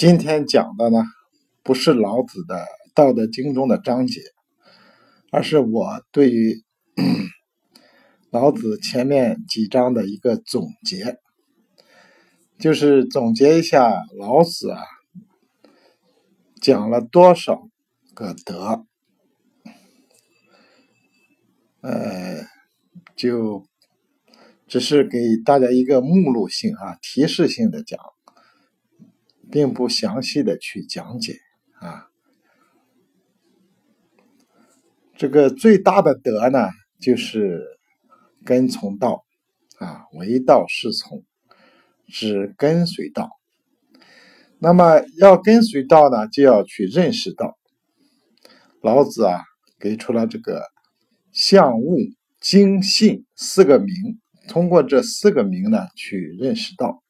今天讲的呢，不是老子的《道德经》中的章节，而是我对于老子前面几章的一个总结，就是总结一下老子啊讲了多少个德，呃，就只是给大家一个目录性啊，提示性的讲。并不详细的去讲解啊，这个最大的德呢，就是跟从道啊，唯道是从，只跟随道。那么要跟随道呢，就要去认识道。老子啊，给出了这个相、物、精、信四个名，通过这四个名呢，去认识道。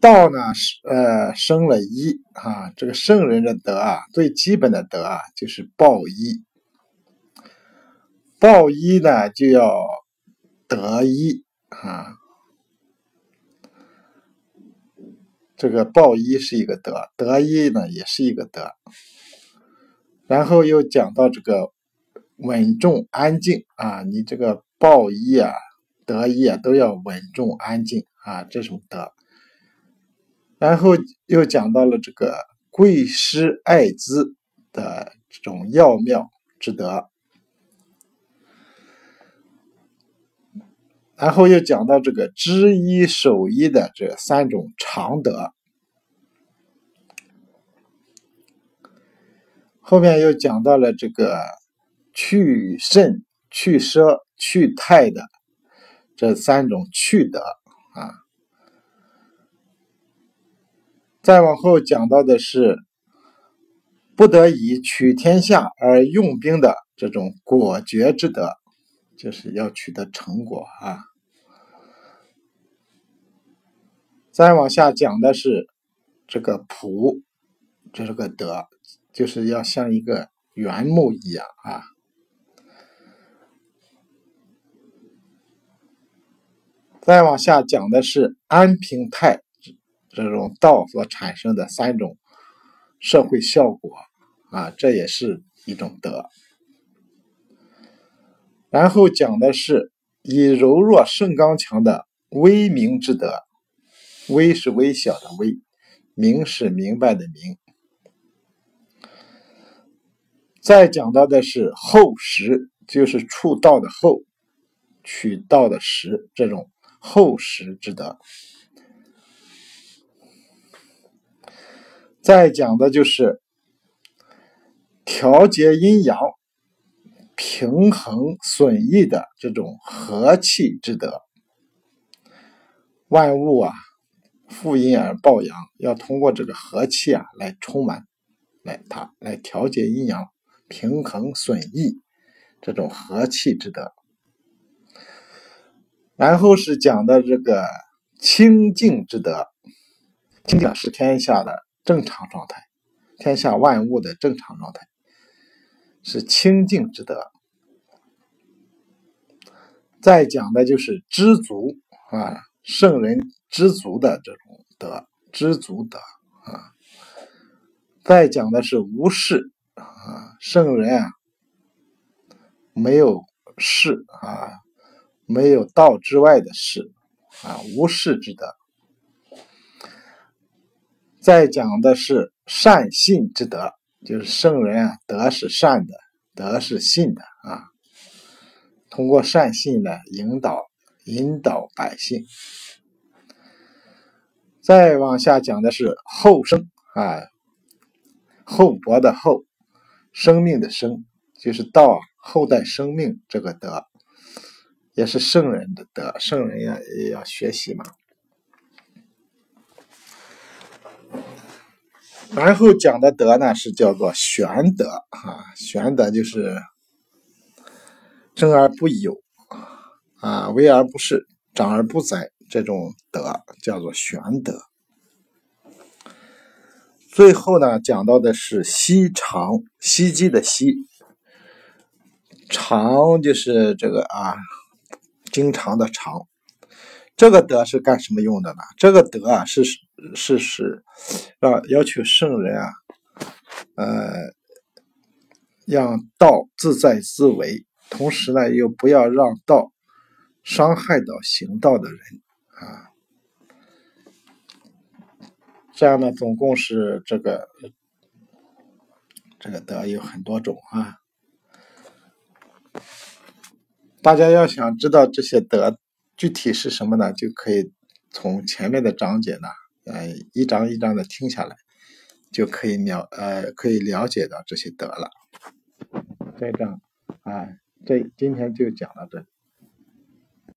道呢是呃生了一啊，这个圣人的德啊，最基本的德啊就是报一，报一呢就要得一啊，这个报一是一个德，得一呢也是一个德，然后又讲到这个稳重安静啊，你这个报一啊、得一啊都要稳重安静啊，这种德。然后又讲到了这个贵师爱资的这种要妙之德，然后又讲到这个知一守一的这三种常德，后面又讲到了这个去肾、去奢、去泰的这三种去德啊。再往后讲到的是，不得已取天下而用兵的这种果决之德，就是要取得成果啊。再往下讲的是这个朴，这是个德，就是要像一个原木一样啊。再往下讲的是安平泰。这种道所产生的三种社会效果啊，这也是一种德。然后讲的是以柔弱胜刚强的威明之德，威是微小的威，明是明白的明。再讲到的是厚实，就是触道的厚，取道的实，这种厚实之德。再讲的就是调节阴阳、平衡损益的这种和气之德。万物啊，负阴而抱阳，要通过这个和气啊来充满，来它来调节阴阳、平衡损益这种和气之德。然后是讲的这个清净之德，清净是天下的。正常状态，天下万物的正常状态是清净之德。再讲的就是知足啊，圣人知足的这种德，知足德啊。再讲的是无事啊，圣人啊没有事啊，没有道之外的事啊，无事之德。再讲的是善信之德，就是圣人啊，德是善的，德是信的啊。通过善信呢，引导引导百姓。再往下讲的是后生啊，厚薄的厚，生命的生，就是道后代生命这个德，也是圣人的德，圣人要也要学习嘛。然后讲的德呢，是叫做玄德啊，玄德就是生而不有啊，为而不恃，长而不宰，这种德叫做玄德。最后呢，讲到的是息常，息机的息，常就是这个啊，经常的常，这个德是干什么用的呢？这个德啊，是是是让要求圣人啊，呃，让道自在自为，同时呢，又不要让道伤害到行道的人啊。这样呢，总共是这个这个德有很多种啊。大家要想知道这些德具体是什么呢？就可以从前面的章节呢，呃，一章一章的听下来，就可以了呃，可以了解到这些得了。这章啊，这今天就讲到这里。